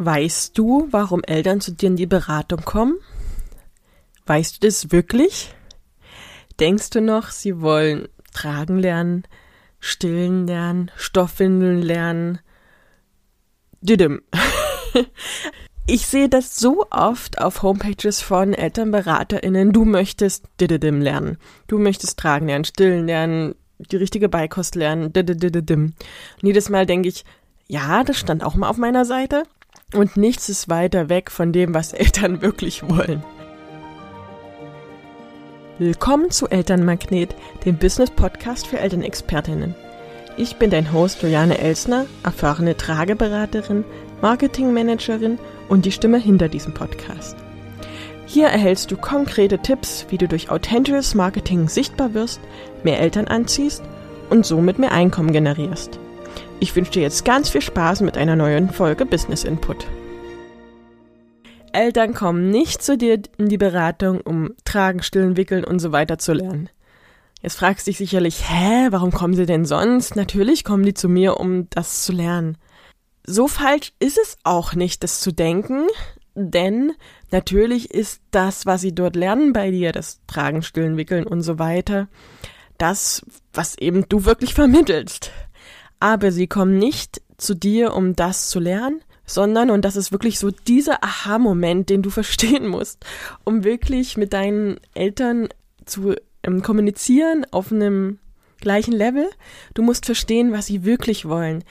Weißt du, warum Eltern zu dir in die Beratung kommen? Weißt du das wirklich? Denkst du noch, sie wollen tragen lernen, stillen lernen, Stoffwindeln lernen? Düdüm. Ich sehe das so oft auf Homepages von ElternberaterInnen. Du möchtest Dididim lernen. Du möchtest tragen lernen, stillen lernen, die richtige Beikost lernen. Dididim. Und jedes Mal denke ich, ja, das stand auch mal auf meiner Seite. Und nichts ist weiter weg von dem, was Eltern wirklich wollen. Willkommen zu Elternmagnet, dem Business-Podcast für Elternexpertinnen. Ich bin dein Host Juliane Elsner, erfahrene Trageberaterin, Marketingmanagerin und die Stimme hinter diesem Podcast. Hier erhältst du konkrete Tipps, wie du durch authentisches Marketing sichtbar wirst, mehr Eltern anziehst und somit mehr Einkommen generierst. Ich wünsche dir jetzt ganz viel Spaß mit einer neuen Folge Business Input. Eltern kommen nicht zu dir in die Beratung, um tragen, stillen, wickeln und so weiter zu lernen. Jetzt fragst du dich sicherlich, hä, warum kommen sie denn sonst? Natürlich kommen die zu mir, um das zu lernen. So falsch ist es auch nicht, das zu denken, denn natürlich ist das, was sie dort lernen bei dir, das Tragen, Stillen, Wickeln und so weiter, das, was eben du wirklich vermittelst aber sie kommen nicht zu dir, um das zu lernen, sondern, und das ist wirklich so dieser Aha-Moment, den du verstehen musst, um wirklich mit deinen Eltern zu ähm, kommunizieren auf einem gleichen Level. Du musst verstehen, was sie wirklich wollen.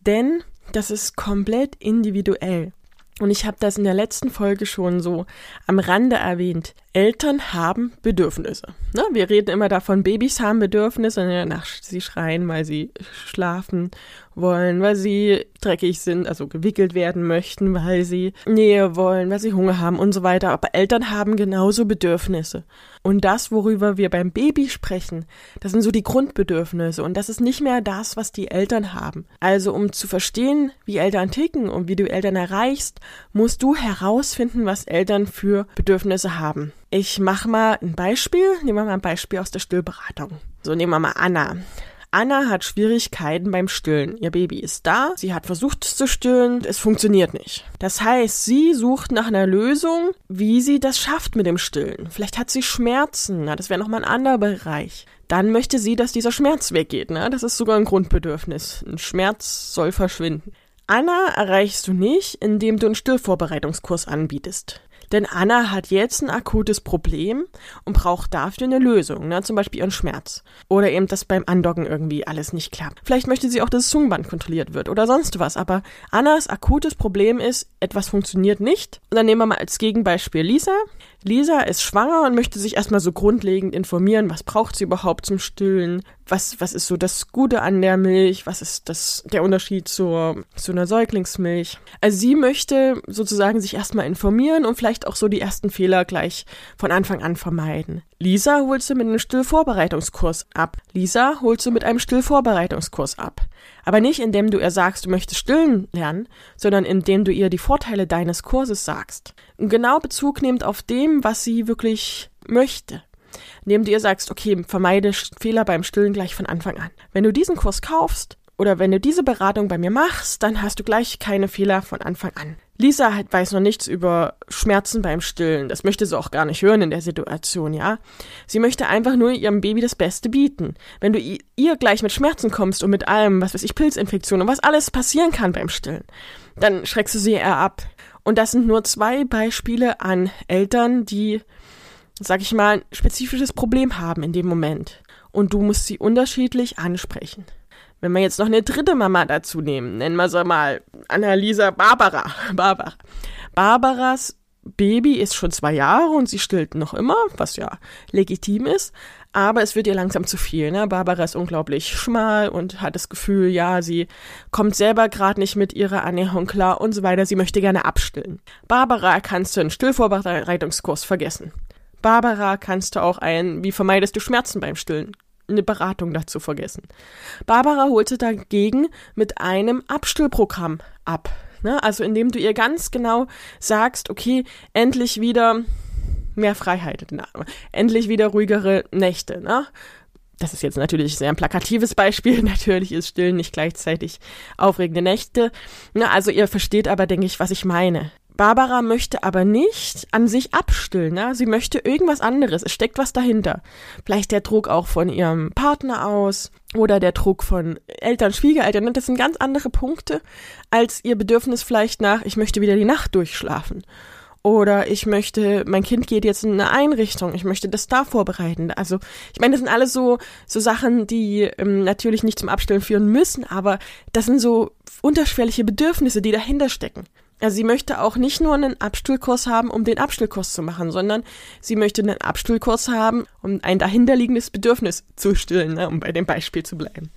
Denn das ist komplett individuell. Und ich habe das in der letzten Folge schon so am Rande erwähnt. Eltern haben Bedürfnisse. Ne? Wir reden immer davon, Babys haben Bedürfnisse, ne? Nach, sie schreien, weil sie schlafen wollen, weil sie dreckig sind, also gewickelt werden möchten, weil sie Nähe wollen, weil sie Hunger haben und so weiter. Aber Eltern haben genauso Bedürfnisse. Und das, worüber wir beim Baby sprechen, das sind so die Grundbedürfnisse. Und das ist nicht mehr das, was die Eltern haben. Also um zu verstehen, wie Eltern ticken und wie du Eltern erreichst, musst du herausfinden, was Eltern für Bedürfnisse haben. Ich mache mal ein Beispiel. Nehmen wir mal ein Beispiel aus der Stillberatung. So, nehmen wir mal Anna. Anna hat Schwierigkeiten beim Stillen. Ihr Baby ist da, sie hat versucht zu stillen, es funktioniert nicht. Das heißt, sie sucht nach einer Lösung, wie sie das schafft mit dem Stillen. Vielleicht hat sie Schmerzen, na, das wäre nochmal ein anderer Bereich. Dann möchte sie, dass dieser Schmerz weggeht. Ne? Das ist sogar ein Grundbedürfnis. Ein Schmerz soll verschwinden. Anna erreichst du nicht, indem du einen Stillvorbereitungskurs anbietest. Denn Anna hat jetzt ein akutes Problem und braucht dafür eine Lösung, ne? zum Beispiel ihren Schmerz. Oder eben, dass beim Andocken irgendwie alles nicht klappt. Vielleicht möchte sie auch, dass das Zungenband kontrolliert wird oder sonst was. Aber Annas akutes Problem ist, etwas funktioniert nicht. Und dann nehmen wir mal als Gegenbeispiel Lisa. Lisa ist schwanger und möchte sich erstmal so grundlegend informieren, was braucht sie überhaupt zum Stillen, was, was ist so das Gute an der Milch, was ist das, der Unterschied zur, zu einer Säuglingsmilch. Also sie möchte sozusagen sich erstmal informieren und vielleicht auch so die ersten Fehler gleich von Anfang an vermeiden. Lisa holst du mit einem Stillvorbereitungskurs ab. Lisa holst du mit einem Stillvorbereitungskurs ab. Aber nicht indem du ihr sagst, du möchtest stillen lernen, sondern indem du ihr die Vorteile deines Kurses sagst. Und genau Bezug nehmend auf dem, was sie wirklich möchte. Indem du ihr sagst, okay, vermeide Fehler beim Stillen gleich von Anfang an. Wenn du diesen Kurs kaufst, oder wenn du diese Beratung bei mir machst, dann hast du gleich keine Fehler von Anfang an. Lisa weiß noch nichts über Schmerzen beim Stillen. Das möchte sie auch gar nicht hören in der Situation, ja. Sie möchte einfach nur ihrem Baby das Beste bieten. Wenn du ihr gleich mit Schmerzen kommst und mit allem, was weiß ich, Pilzinfektionen und was alles passieren kann beim Stillen, dann schreckst du sie eher ab. Und das sind nur zwei Beispiele an Eltern, die, sag ich mal, ein spezifisches Problem haben in dem Moment. Und du musst sie unterschiedlich ansprechen. Wenn wir jetzt noch eine dritte Mama dazu nehmen, nennen wir sie mal Annalisa Barbara. Barbara. Barbaras Baby ist schon zwei Jahre und sie stillt noch immer, was ja legitim ist. Aber es wird ihr langsam zu viel. Ne? Barbara ist unglaublich schmal und hat das Gefühl, ja, sie kommt selber gerade nicht mit ihrer Ernährung klar und so weiter. Sie möchte gerne abstillen. Barbara kannst du einen Stillvorbereitungskurs vergessen. Barbara kannst du auch ein, wie vermeidest du Schmerzen beim Stillen? eine Beratung dazu vergessen. Barbara holte dagegen mit einem Abstillprogramm ab. Ne? Also indem du ihr ganz genau sagst, okay, endlich wieder mehr Freiheit, endlich wieder ruhigere Nächte. Ne? das ist jetzt natürlich sehr ein plakatives Beispiel. Natürlich ist Stillen nicht gleichzeitig aufregende Nächte. Also ihr versteht aber, denke ich, was ich meine. Barbara möchte aber nicht an sich abstillen, ne? Sie möchte irgendwas anderes. Es steckt was dahinter. Vielleicht der Druck auch von ihrem Partner aus oder der Druck von Eltern, Schwiegereltern. Das sind ganz andere Punkte als ihr Bedürfnis vielleicht nach, ich möchte wieder die Nacht durchschlafen. Oder ich möchte, mein Kind geht jetzt in eine Einrichtung, ich möchte das da vorbereiten. Also, ich meine, das sind alles so, so Sachen, die ähm, natürlich nicht zum Abstillen führen müssen, aber das sind so unterschwellige Bedürfnisse, die dahinter stecken. Also sie möchte auch nicht nur einen Abstuhlkurs haben, um den Abstuhlkurs zu machen, sondern sie möchte einen Abstuhlkurs haben, um ein dahinterliegendes Bedürfnis zu stillen, ne, um bei dem Beispiel zu bleiben.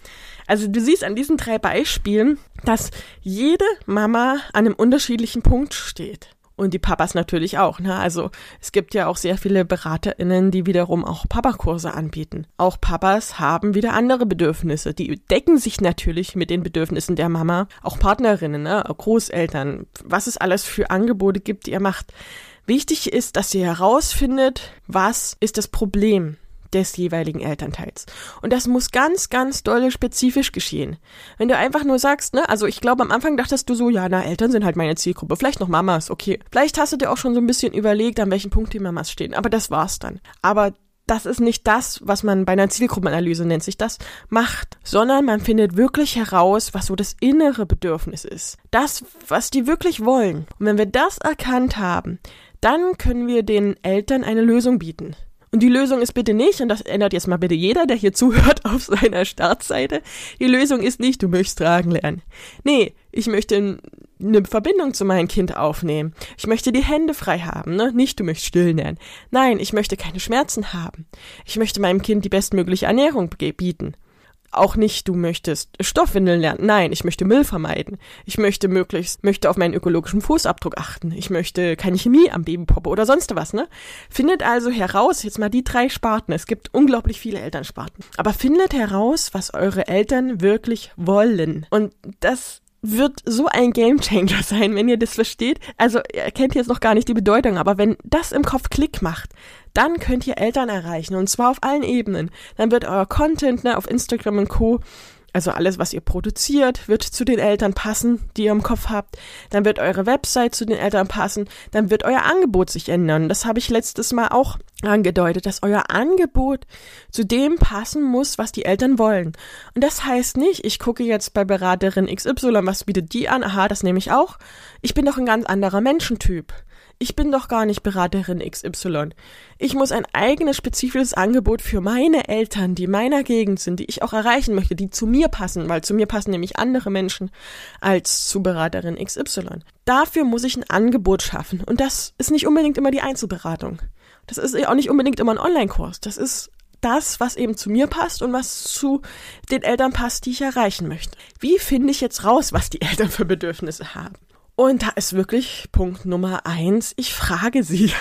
Also du siehst an diesen drei Beispielen, dass jede Mama an einem unterschiedlichen Punkt steht. Und die Papas natürlich auch. Ne? Also es gibt ja auch sehr viele BeraterInnen, die wiederum auch Papakurse anbieten. Auch Papas haben wieder andere Bedürfnisse. Die decken sich natürlich mit den Bedürfnissen der Mama. Auch Partnerinnen, ne? Großeltern, was es alles für Angebote gibt, die ihr macht. Wichtig ist, dass ihr herausfindet, was ist das Problem des jeweiligen Elternteils. Und das muss ganz, ganz dolle spezifisch geschehen. Wenn du einfach nur sagst, ne, also ich glaube am Anfang dachtest du so, ja, na, Eltern sind halt meine Zielgruppe, vielleicht noch Mamas, okay. Vielleicht hast du dir auch schon so ein bisschen überlegt, an welchem Punkt die Mamas stehen, aber das war's dann. Aber das ist nicht das, was man bei einer Zielgruppenanalyse nennt sich das, macht, sondern man findet wirklich heraus, was so das innere Bedürfnis ist. Das, was die wirklich wollen. Und wenn wir das erkannt haben, dann können wir den Eltern eine Lösung bieten. Und die Lösung ist bitte nicht, und das ändert jetzt mal bitte jeder, der hier zuhört auf seiner Startseite, die Lösung ist nicht, du möchtest tragen lernen. Nee, ich möchte eine Verbindung zu meinem Kind aufnehmen. Ich möchte die Hände frei haben, ne? Nicht, du möchtest stillen lernen. Nein, ich möchte keine Schmerzen haben. Ich möchte meinem Kind die bestmögliche Ernährung bieten auch nicht, du möchtest Stoffwindeln lernen. Nein, ich möchte Müll vermeiden. Ich möchte möglichst, möchte auf meinen ökologischen Fußabdruck achten. Ich möchte keine Chemie am Babypoppe oder sonst was, ne? Findet also heraus, jetzt mal die drei Sparten. Es gibt unglaublich viele Elternsparten. Aber findet heraus, was eure Eltern wirklich wollen. Und das wird so ein Gamechanger sein, wenn ihr das versteht. Also ihr kennt jetzt noch gar nicht die Bedeutung, aber wenn das im Kopf Klick macht, dann könnt ihr Eltern erreichen und zwar auf allen Ebenen. Dann wird euer Content ne, auf Instagram und Co also alles, was ihr produziert, wird zu den Eltern passen, die ihr im Kopf habt. Dann wird eure Website zu den Eltern passen. Dann wird euer Angebot sich ändern. Das habe ich letztes Mal auch angedeutet, dass euer Angebot zu dem passen muss, was die Eltern wollen. Und das heißt nicht, ich gucke jetzt bei Beraterin XY, was bietet die an? Aha, das nehme ich auch. Ich bin doch ein ganz anderer Menschentyp. Ich bin doch gar nicht Beraterin XY. Ich muss ein eigenes spezifisches Angebot für meine Eltern, die meiner Gegend sind, die ich auch erreichen möchte, die zu mir passen, weil zu mir passen nämlich andere Menschen als zu Beraterin XY. Dafür muss ich ein Angebot schaffen. Und das ist nicht unbedingt immer die Einzelberatung. Das ist auch nicht unbedingt immer ein Online-Kurs. Das ist das, was eben zu mir passt und was zu den Eltern passt, die ich erreichen möchte. Wie finde ich jetzt raus, was die Eltern für Bedürfnisse haben? Und da ist wirklich Punkt Nummer eins, ich frage sie.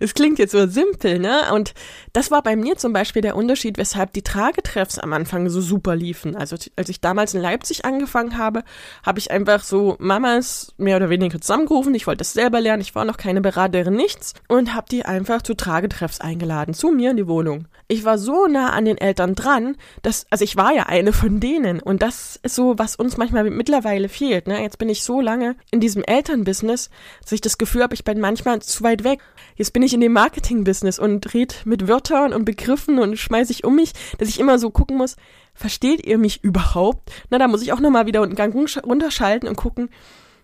Es klingt jetzt so simpel, ne? Und das war bei mir zum Beispiel der Unterschied, weshalb die Tragetreffs am Anfang so super liefen. Also als ich damals in Leipzig angefangen habe, habe ich einfach so Mamas mehr oder weniger zusammengerufen. Ich wollte es selber lernen, ich war noch keine Beraterin, nichts. Und habe die einfach zu Tragetreffs eingeladen, zu mir in die Wohnung. Ich war so nah an den Eltern dran, dass, also ich war ja eine von denen. Und das ist so, was uns manchmal mittlerweile fehlt, ne? Jetzt bin ich so lange in diesem diesem Elternbusiness, dass ich das Gefühl habe, ich bin manchmal zu weit weg. Jetzt bin ich in dem Marketingbusiness und red mit Wörtern und Begriffen und schmeiße ich um mich, dass ich immer so gucken muss, versteht ihr mich überhaupt? Na, da muss ich auch nochmal wieder einen Gang runterschalten und gucken,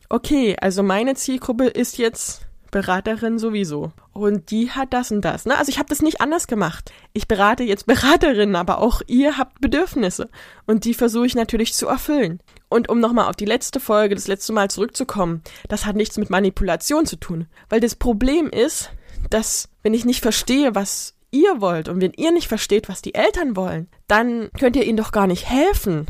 okay, also meine Zielgruppe ist jetzt Beraterin sowieso. Und die hat das und das. Ne? Also ich habe das nicht anders gemacht. Ich berate jetzt Beraterinnen, aber auch ihr habt Bedürfnisse. Und die versuche ich natürlich zu erfüllen. Und um nochmal auf die letzte Folge, das letzte Mal zurückzukommen, das hat nichts mit Manipulation zu tun. Weil das Problem ist, dass wenn ich nicht verstehe, was ihr wollt und wenn ihr nicht versteht, was die Eltern wollen, dann könnt ihr ihnen doch gar nicht helfen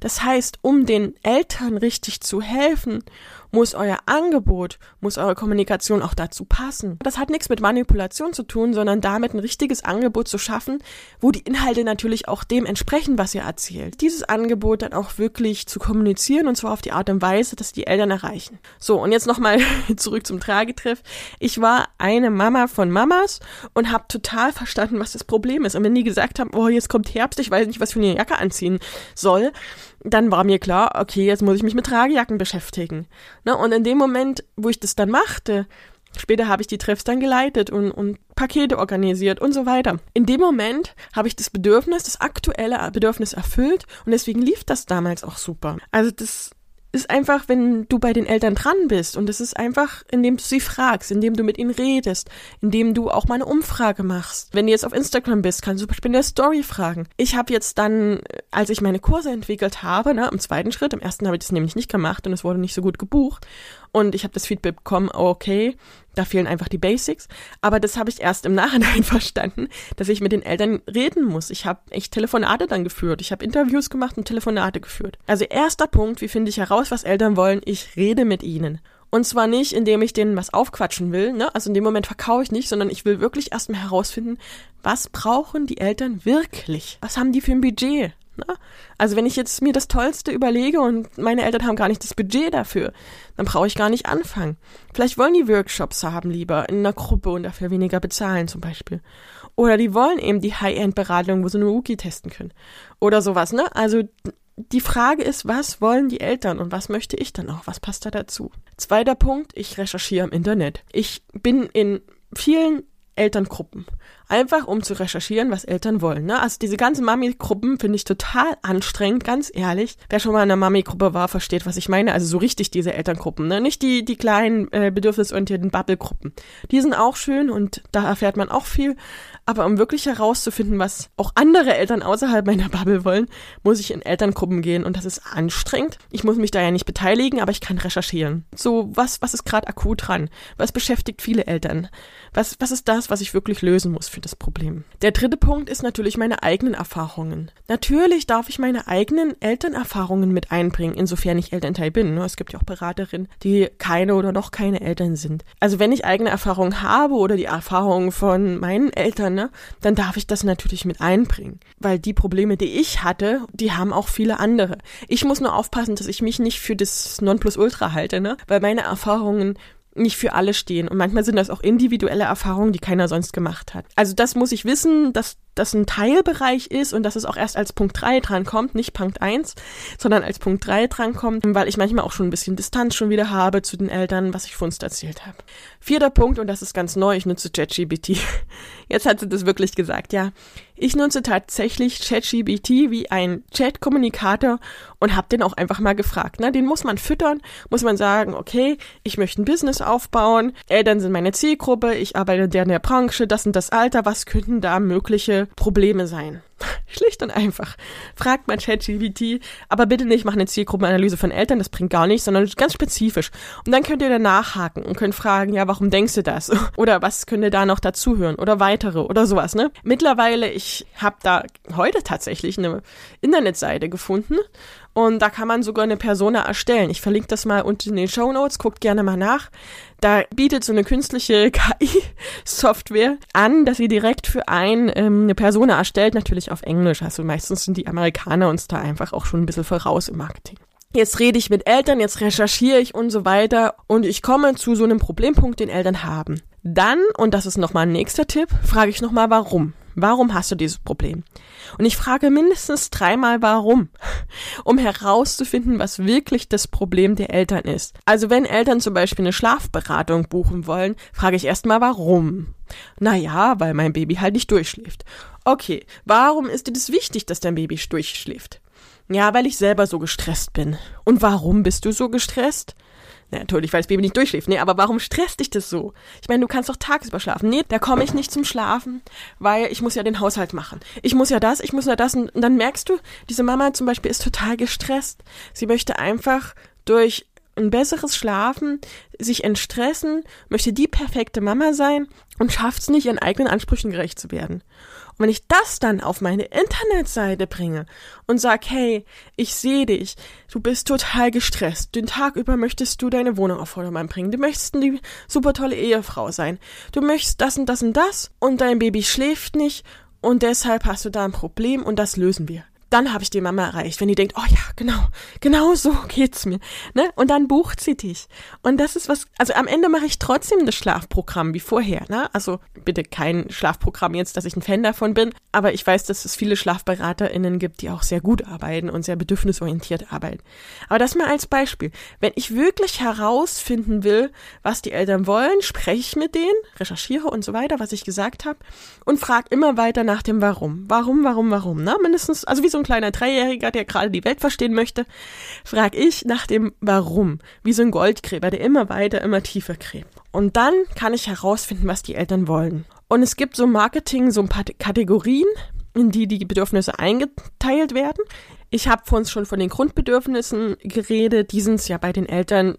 Das heißt, um den Eltern richtig zu helfen, muss euer Angebot, muss eure Kommunikation auch dazu passen. Das hat nichts mit Manipulation zu tun, sondern damit ein richtiges Angebot zu schaffen, wo die Inhalte natürlich auch dem entsprechen, was ihr erzählt. Dieses Angebot dann auch wirklich zu kommunizieren und zwar auf die Art und Weise, dass die Eltern erreichen. So, und jetzt nochmal zurück zum Tragetreff. Ich war eine Mama von Mamas und habe total verstanden, was das Problem ist. Und wenn die gesagt haben, oh, jetzt kommt Herbst, ich weiß nicht, was für eine Jacke anziehen soll, dann war mir klar, okay, jetzt muss ich mich mit Tragejacken beschäftigen. Ne? Und in dem Moment, wo ich das dann machte, später habe ich die Treffs dann geleitet und, und Pakete organisiert und so weiter. In dem Moment habe ich das Bedürfnis, das aktuelle Bedürfnis erfüllt und deswegen lief das damals auch super. Also das ist einfach, wenn du bei den Eltern dran bist und es ist einfach, indem du sie fragst, indem du mit ihnen redest, indem du auch mal eine Umfrage machst. Wenn du jetzt auf Instagram bist, kannst du zum Beispiel in der Story fragen. Ich habe jetzt dann, als ich meine Kurse entwickelt habe, ne, im zweiten Schritt, im ersten habe ich das nämlich nicht gemacht und es wurde nicht so gut gebucht und ich habe das Feedback bekommen, okay, da fehlen einfach die Basics. Aber das habe ich erst im Nachhinein verstanden, dass ich mit den Eltern reden muss. Ich habe echt Telefonate dann geführt. Ich habe Interviews gemacht und Telefonate geführt. Also erster Punkt, wie finde ich heraus, was Eltern wollen? Ich rede mit ihnen. Und zwar nicht, indem ich denen was aufquatschen will, ne? Also in dem Moment verkaufe ich nicht, sondern ich will wirklich erstmal herausfinden, was brauchen die Eltern wirklich? Was haben die für ein Budget? Ne? Also wenn ich jetzt mir das Tollste überlege und meine Eltern haben gar nicht das Budget dafür, dann brauche ich gar nicht anfangen. Vielleicht wollen die Workshops haben lieber in einer Gruppe und dafür weniger bezahlen zum Beispiel. Oder die wollen eben die High-End-Beratung, wo sie nur Rookie testen können. Oder sowas, ne? Also die Frage ist, was wollen die Eltern und was möchte ich dann auch? Was passt da dazu? Zweiter Punkt, ich recherchiere im Internet. Ich bin in vielen Elterngruppen. Einfach um zu recherchieren, was Eltern wollen. Ne? Also diese ganzen Mami-Gruppen finde ich total anstrengend, ganz ehrlich. Wer schon mal in einer Mami-Gruppe war, versteht, was ich meine. Also so richtig diese Elterngruppen. Ne? Nicht die, die kleinen äh, bedürfnisorientierten Bubble-Gruppen. Die sind auch schön und da erfährt man auch viel. Aber um wirklich herauszufinden, was auch andere Eltern außerhalb meiner Bubble wollen, muss ich in Elterngruppen gehen und das ist anstrengend. Ich muss mich da ja nicht beteiligen, aber ich kann recherchieren. So, was, was ist gerade akut dran? Was beschäftigt viele Eltern? Was, was ist das, was ich wirklich lösen muss für das Problem? Der dritte Punkt ist natürlich meine eigenen Erfahrungen. Natürlich darf ich meine eigenen Elternerfahrungen mit einbringen, insofern ich Elternteil bin. Es gibt ja auch Beraterinnen, die keine oder noch keine Eltern sind. Also wenn ich eigene Erfahrungen habe oder die Erfahrungen von meinen Eltern, ne, dann darf ich das natürlich mit einbringen. Weil die Probleme, die ich hatte, die haben auch viele andere. Ich muss nur aufpassen, dass ich mich nicht für das Nonplusultra halte, ne? Weil meine Erfahrungen nicht für alle stehen. Und manchmal sind das auch individuelle Erfahrungen, die keiner sonst gemacht hat. Also das muss ich wissen, dass das ein Teilbereich ist und dass es auch erst als Punkt 3 drankommt, nicht Punkt 1, sondern als Punkt 3 drankommt, weil ich manchmal auch schon ein bisschen Distanz schon wieder habe zu den Eltern, was ich von uns erzählt habe. Vierter Punkt, und das ist ganz neu, ich nutze ChatGBT. Jetzt hat sie das wirklich gesagt, ja. Ich nutze tatsächlich ChatGBT wie ein Chat-Kommunikator und habe den auch einfach mal gefragt. Ne? Den muss man füttern, muss man sagen, okay, ich möchte ein Business aufbauen, Eltern sind meine Zielgruppe, ich arbeite in der Branche, das und das Alter, was könnten da mögliche Probleme sein? Schlicht und einfach. Fragt mein ChatGPT, aber bitte nicht mach eine Zielgruppenanalyse von Eltern, das bringt gar nichts, sondern ganz spezifisch. Und dann könnt ihr dann nachhaken und könnt fragen, ja, warum denkst du das? Oder was könnt ihr da noch dazuhören? Oder weitere oder sowas, ne? Mittlerweile, ich habe da heute tatsächlich eine Internetseite gefunden und da kann man sogar eine Persona erstellen. Ich verlinke das mal unten in den Show Notes, guckt gerne mal nach. Da bietet so eine künstliche KI-Software an, dass sie direkt für einen ähm, eine Persona erstellt, natürlich auf Englisch. Also meistens sind die Amerikaner uns da einfach auch schon ein bisschen voraus im Marketing. Jetzt rede ich mit Eltern, jetzt recherchiere ich und so weiter und ich komme zu so einem Problempunkt, den Eltern haben. Dann, und das ist nochmal ein nächster Tipp, frage ich nochmal, warum? Warum hast du dieses Problem? Und ich frage mindestens dreimal warum, um herauszufinden, was wirklich das Problem der Eltern ist. Also wenn Eltern zum Beispiel eine Schlafberatung buchen wollen, frage ich erstmal warum. Naja, weil mein Baby halt nicht durchschläft. Okay, warum ist dir das wichtig, dass dein Baby durchschläft? Ja, weil ich selber so gestresst bin. Und warum bist du so gestresst? Na, natürlich, weil das Baby nicht durchschläft. Nee, aber warum stresst dich das so? Ich meine, du kannst doch tagsüber schlafen. Nee, da komme ich nicht zum Schlafen, weil ich muss ja den Haushalt machen. Ich muss ja das, ich muss ja das. Und dann merkst du, diese Mama zum Beispiel ist total gestresst. Sie möchte einfach durch ein besseres Schlafen, sich entstressen, möchte die perfekte Mama sein und schafft es nicht, ihren eigenen Ansprüchen gerecht zu werden. Wenn ich das dann auf meine Internetseite bringe und sag, hey, ich sehe dich, du bist total gestresst, den Tag über möchtest du deine Wohnung auf Vordermann bringen, du möchtest eine super tolle Ehefrau sein, du möchtest das und das und das und dein Baby schläft nicht und deshalb hast du da ein Problem und das lösen wir dann habe ich die Mama erreicht, wenn die denkt, oh ja, genau, genau so geht's mir, ne? Und dann bucht sie dich. Und das ist was, also am Ende mache ich trotzdem das Schlafprogramm wie vorher, ne? Also bitte kein Schlafprogramm jetzt, dass ich ein Fan davon bin, aber ich weiß, dass es viele SchlafberaterInnen gibt, die auch sehr gut arbeiten und sehr bedürfnisorientiert arbeiten. Aber das mal als Beispiel. Wenn ich wirklich herausfinden will, was die Eltern wollen, spreche ich mit denen, recherchiere und so weiter, was ich gesagt habe und frage immer weiter nach dem Warum. Warum, warum, warum, ne? Mindestens, also wie so ein kleiner Dreijähriger, der gerade die Welt verstehen möchte, frage ich nach dem Warum, wie so ein Goldgräber, der immer weiter, immer tiefer gräbt. Und dann kann ich herausfinden, was die Eltern wollen. Und es gibt so Marketing, so ein paar Kategorien, in die die Bedürfnisse eingeteilt werden. Ich habe vor uns schon von den Grundbedürfnissen geredet. Die sind ja bei den Eltern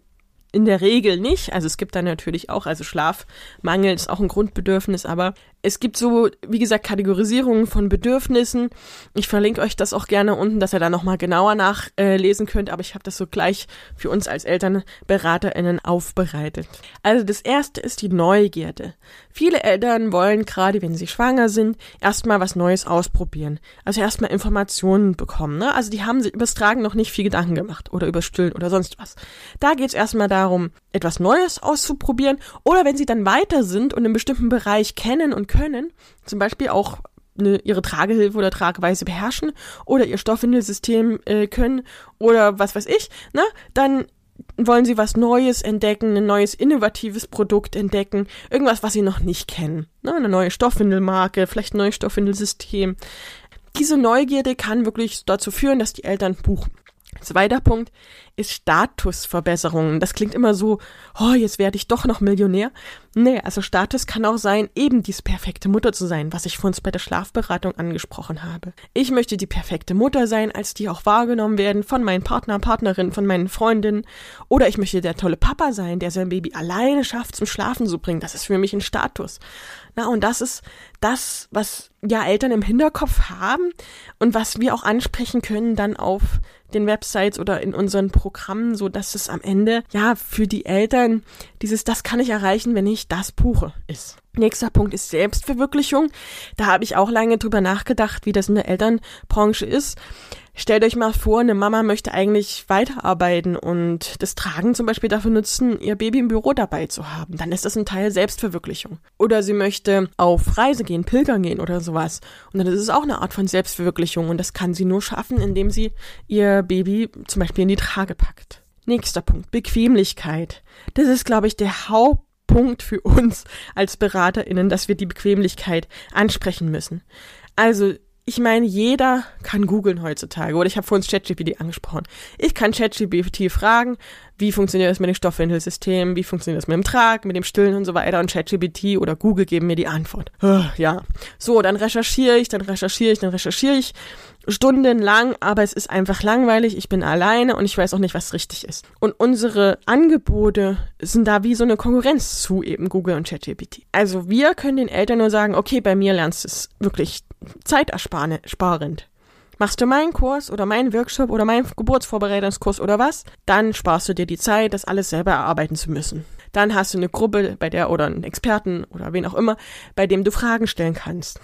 in der Regel nicht. Also es gibt da natürlich auch, also Schlafmangel ist auch ein Grundbedürfnis, aber es gibt so, wie gesagt, Kategorisierungen von Bedürfnissen. Ich verlinke euch das auch gerne unten, dass ihr da nochmal genauer nachlesen äh, könnt, aber ich habe das so gleich für uns als ElternberaterInnen aufbereitet. Also das erste ist die Neugierde. Viele Eltern wollen gerade, wenn sie schwanger sind, erstmal was Neues ausprobieren. Also erstmal Informationen bekommen. Ne? Also die haben sich übers Tragen noch nicht viel Gedanken gemacht oder über Stillen oder sonst was. Da geht's erstmal darum, etwas Neues auszuprobieren oder wenn sie dann weiter sind und einen bestimmten Bereich kennen und können, zum Beispiel auch eine, ihre Tragehilfe oder Trageweise beherrschen oder ihr Stoffwindelsystem äh, können oder was weiß ich, ne, dann wollen sie was Neues entdecken, ein neues innovatives Produkt entdecken, irgendwas, was sie noch nicht kennen, ne, eine neue Stoffwindelmarke, vielleicht ein neues Stoffwindelsystem. Diese Neugierde kann wirklich dazu führen, dass die Eltern buchen. Zweiter Punkt ist Statusverbesserungen. Das klingt immer so, oh, jetzt werde ich doch noch Millionär. Nee, also Status kann auch sein, eben diese perfekte Mutter zu sein, was ich vor uns bei der Schlafberatung angesprochen habe. Ich möchte die perfekte Mutter sein, als die auch wahrgenommen werden von meinen Partner, Partnerinnen, von meinen Freundinnen. Oder ich möchte der tolle Papa sein, der sein Baby alleine schafft, zum Schlafen zu bringen. Das ist für mich ein Status. Na, und das ist das, was ja Eltern im Hinterkopf haben und was wir auch ansprechen können dann auf den Websites oder in unseren Programmen, so dass es am Ende ja für die Eltern dieses, das kann ich erreichen, wenn ich das buche, ist. Nächster Punkt ist Selbstverwirklichung. Da habe ich auch lange drüber nachgedacht, wie das in der Elternbranche ist. Stellt euch mal vor, eine Mama möchte eigentlich weiterarbeiten und das Tragen zum Beispiel dafür nutzen, ihr Baby im Büro dabei zu haben. Dann ist das ein Teil Selbstverwirklichung. Oder sie möchte auf Reise gehen, pilgern gehen oder sowas. Und dann ist es auch eine Art von Selbstverwirklichung und das kann sie nur schaffen, indem sie ihr Baby zum Beispiel in die Trage packt. Nächster Punkt, Bequemlichkeit. Das ist, glaube ich, der Hauptpunkt für uns als BeraterInnen, dass wir die Bequemlichkeit ansprechen müssen. Also ich meine, jeder kann googeln heutzutage. Oder ich habe vorhin ChatGPT angesprochen. Ich kann ChatGPT fragen, wie funktioniert das mit dem Stoffwindelsystem, wie funktioniert das mit dem Trag, mit dem Stillen und so weiter. Und ChatGPT oder Google geben mir die Antwort. Ja. So, dann recherchiere ich, dann recherchiere ich, dann recherchiere ich stundenlang, aber es ist einfach langweilig. Ich bin alleine und ich weiß auch nicht, was richtig ist. Und unsere Angebote sind da wie so eine Konkurrenz zu eben Google und ChatGPT. Also wir können den Eltern nur sagen, okay, bei mir lernst du es wirklich zeitersparend. Machst du meinen Kurs oder meinen Workshop oder meinen Geburtsvorbereitungskurs oder was, dann sparst du dir die Zeit, das alles selber erarbeiten zu müssen. Dann hast du eine Gruppe bei der oder einen Experten oder wen auch immer, bei dem du Fragen stellen kannst.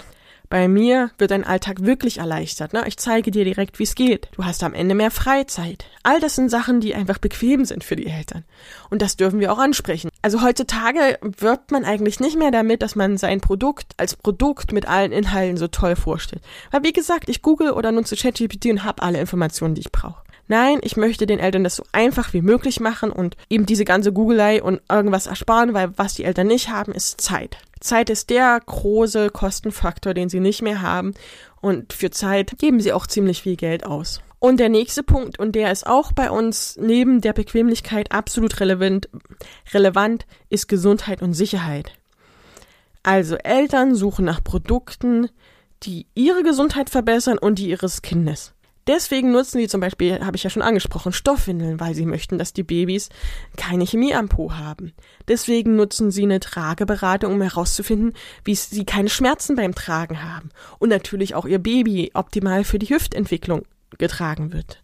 Bei mir wird dein Alltag wirklich erleichtert. Ne? Ich zeige dir direkt, wie es geht. Du hast am Ende mehr Freizeit. All das sind Sachen, die einfach bequem sind für die Eltern. Und das dürfen wir auch ansprechen. Also heutzutage wirbt man eigentlich nicht mehr damit, dass man sein Produkt als Produkt mit allen Inhalten so toll vorstellt. Weil wie gesagt, ich google oder nutze ChatGPT und habe alle Informationen, die ich brauche. Nein, ich möchte den Eltern das so einfach wie möglich machen und eben diese ganze Googelei und irgendwas ersparen, weil was die Eltern nicht haben, ist Zeit. Zeit ist der große Kostenfaktor, den sie nicht mehr haben. Und für Zeit geben sie auch ziemlich viel Geld aus. Und der nächste Punkt, und der ist auch bei uns neben der Bequemlichkeit absolut relevant, relevant, ist Gesundheit und Sicherheit. Also Eltern suchen nach Produkten, die ihre Gesundheit verbessern und die ihres Kindes. Deswegen nutzen sie zum Beispiel, habe ich ja schon angesprochen, Stoffwindeln, weil sie möchten, dass die Babys keine Chemie am Po haben. Deswegen nutzen sie eine Trageberatung, um herauszufinden, wie sie keine Schmerzen beim Tragen haben. Und natürlich auch ihr Baby optimal für die Hüftentwicklung getragen wird.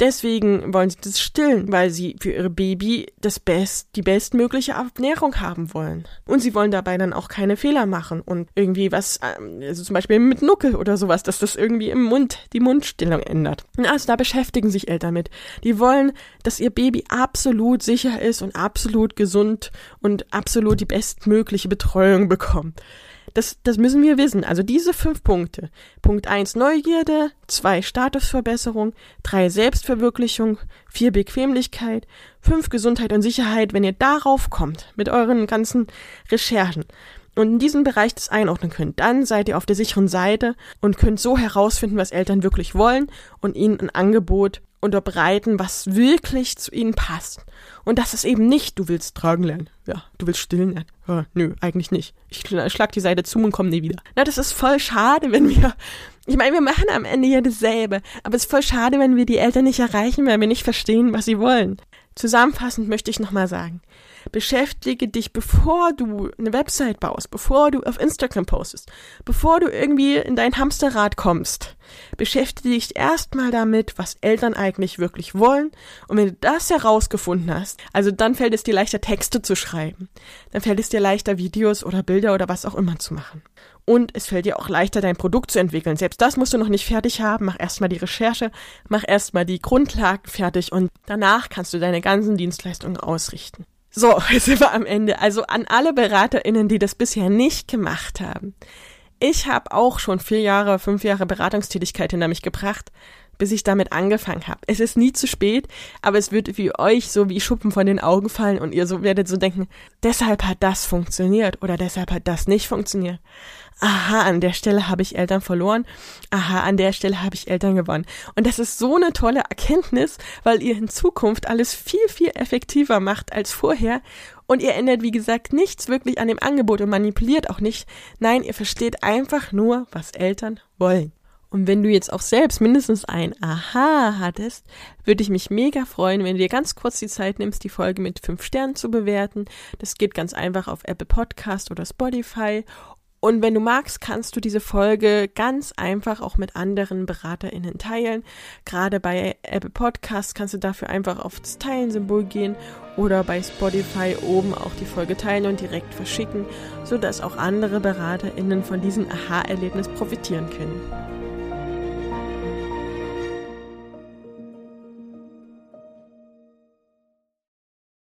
Deswegen wollen sie das stillen, weil sie für ihr Baby das Best, die bestmögliche Ernährung haben wollen. Und sie wollen dabei dann auch keine Fehler machen und irgendwie was, ähm, also zum Beispiel mit Nuckel oder sowas, dass das irgendwie im Mund die Mundstillung ändert. Also da beschäftigen sich Eltern mit. Die wollen, dass ihr Baby absolut sicher ist und absolut gesund und absolut die bestmögliche Betreuung bekommt. Das, das müssen wir wissen. Also diese fünf Punkte. Punkt eins Neugierde, zwei Statusverbesserung, drei Selbstverwirklichung, vier Bequemlichkeit, fünf Gesundheit und Sicherheit. Wenn ihr darauf kommt mit euren ganzen Recherchen und in diesem Bereich das einordnen könnt, dann seid ihr auf der sicheren Seite und könnt so herausfinden, was Eltern wirklich wollen und ihnen ein Angebot unterbreiten, was wirklich zu ihnen passt. Und das ist eben nicht, du willst tragen lernen. Ja, du willst stillen lernen. Ja, nö, eigentlich nicht. Ich schlag die Seite zu und komm nie wieder. Na, das ist voll schade, wenn wir, ich meine, wir machen am Ende ja dasselbe, aber es ist voll schade, wenn wir die Eltern nicht erreichen, weil wir nicht verstehen, was sie wollen. Zusammenfassend möchte ich nochmal sagen, beschäftige dich, bevor du eine Website baust, bevor du auf Instagram postest, bevor du irgendwie in dein Hamsterrad kommst. Beschäftige dich erstmal damit, was Eltern eigentlich wirklich wollen. Und wenn du das herausgefunden hast, also dann fällt es dir leichter, Texte zu schreiben. Dann fällt es dir leichter, Videos oder Bilder oder was auch immer zu machen. Und es fällt dir auch leichter, dein Produkt zu entwickeln. Selbst das musst du noch nicht fertig haben. Mach erstmal die Recherche, mach erstmal die Grundlagen fertig und danach kannst du deine ganzen Dienstleistungen ausrichten. So, jetzt sind wir am Ende. Also an alle BeraterInnen, die das bisher nicht gemacht haben. Ich habe auch schon vier Jahre, fünf Jahre Beratungstätigkeit hinter mich gebracht, bis ich damit angefangen habe. Es ist nie zu spät, aber es wird wie euch so wie Schuppen von den Augen fallen und ihr so werdet so denken, deshalb hat das funktioniert oder deshalb hat das nicht funktioniert aha, an der Stelle habe ich Eltern verloren, aha, an der Stelle habe ich Eltern gewonnen. Und das ist so eine tolle Erkenntnis, weil ihr in Zukunft alles viel, viel effektiver macht als vorher. Und ihr ändert, wie gesagt, nichts wirklich an dem Angebot und manipuliert auch nicht. Nein, ihr versteht einfach nur, was Eltern wollen. Und wenn du jetzt auch selbst mindestens ein Aha hattest, würde ich mich mega freuen, wenn du dir ganz kurz die Zeit nimmst, die Folge mit fünf Sternen zu bewerten. Das geht ganz einfach auf Apple Podcast oder Spotify und wenn du magst, kannst du diese Folge ganz einfach auch mit anderen BeraterInnen teilen. Gerade bei Apple Podcasts kannst du dafür einfach auf das Teilen-Symbol gehen oder bei Spotify oben auch die Folge teilen und direkt verschicken, sodass auch andere BeraterInnen von diesem Aha-Erlebnis profitieren können.